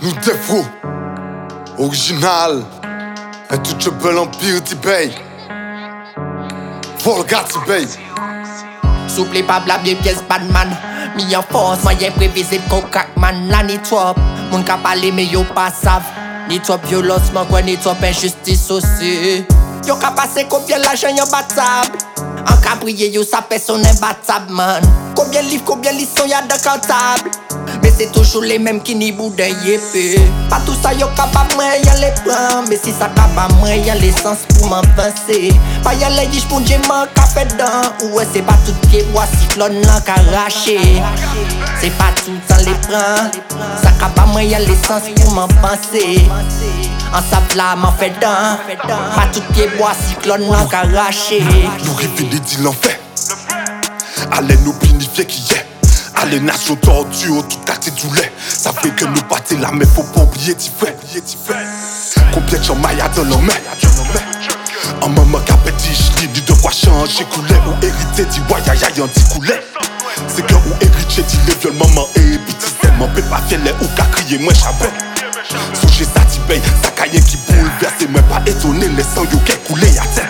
Nou defro Original E tout che bel empire ti bey. Volga ti bey. Souple pa blabye pyes badman Mi an fos, mayen previze kon kakman La ni trop, moun ka pale me yo pa sav. Ni trop violons, man kwen ni trop injustice osi Yo ka pase koubyen la jen yo batab An ka priye yo sa person en batab man. Koubyen liv, koubyen lison ya de kantab. Mais c'est toujours les mêmes qui n'y boudin yépé Pas tout ça yo capable moi y'a les plans. Mais si ça capable moi y'a l'essence pour m'avancer. Pas y'a les diches pour man qu'a fait dedans. Ouais c'est pas tout qui bois cyclone là qu'arraché C'est pas tout ça les prend Ça capable moi y'a l'essence pour m'avancer. En savla m'en fait dedans. Pas tout qui bois cyclone là qu'arraché Nous révéler dit l'enfer. Allez nous planifier qui est. Allez nation tortue, tout quartier du lait. Ça fait que nous battons la mais faut pas oublier t'y fait. Combien de mailles dans l'homme En maman qui a petit j'lis dit de quoi changer couler ou hériter dit ouais aïe aïe anti couler. C'est que ou hériter dit les viols maman et petit tellement peut pas les ou qu'à crier moi chabin. Songez ça t'y paye, ça cahier qui bouleverse moi pas étonné les sangs yo qui coulé à.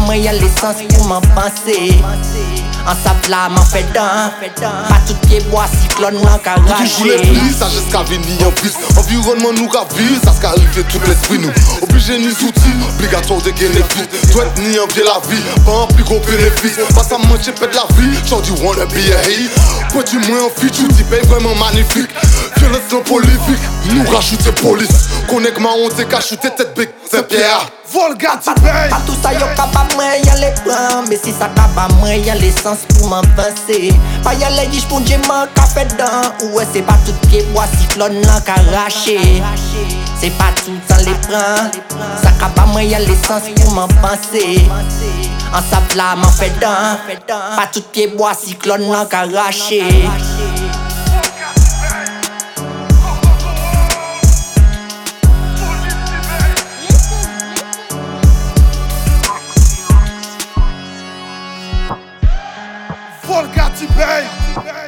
moi y'a l'essence pour m'avancer En savla m'en fait dedans Pas tout qui bois cyclone là Qui voulait qu'arraché plus, ça jusqu'à venir en plus. Environnement nous ravise, ça s'est arrivé tout l'esprit nous. Obligé ni outils, obligatoire de gagner vite. Doit ni envier la vie, pas en plus gros bénéfice. Pas à manger, pète la vie. J'en dis wanna be a hate. Quoi du moins en fit, tu dis paye vraiment magnifique. Violence nous rajouter police. Connect ma honte, qu'à shooter tête bec, c'est Pierre. Volga, tu payes. Pas tout ça yo capable moi y'a les plans. Mais si ça capable moi y'a l'essence pour m'avancer. Pas y'a les diches pour man qu'a fait dedans Ouais c'est pas tout qui bois cyclone là qu'arraché C'est pas tout ça les prend Ça capable moi y'a l'essence pour m'avancer. En savla m'en fait dedans Pas tout qui bois cyclone là qu'arraché got you, pay.